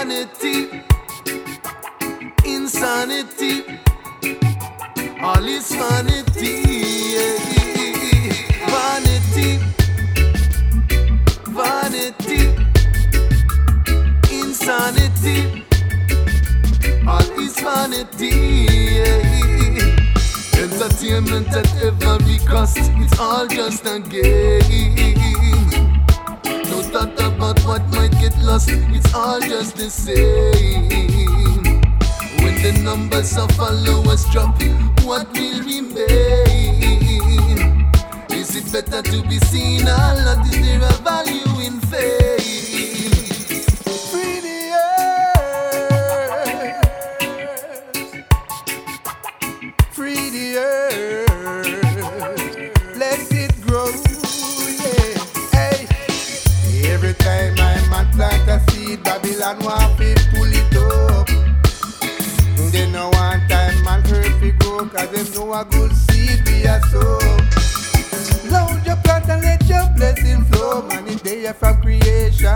insanity, insanity, all is vanity, vanity, vanity, insanity, all is vanity. Entertainment at every cost, it's all just a game. Lost. It's all just the same. When the numbers of followers drop, what will remain? Is it better to be seen or not? Is there a value in fame? Babylon want to pull it up. They no one time man hurt fi grow, cause them know a good seed we a sow. Load your plant and let your blessing flow, man, it's there from creation.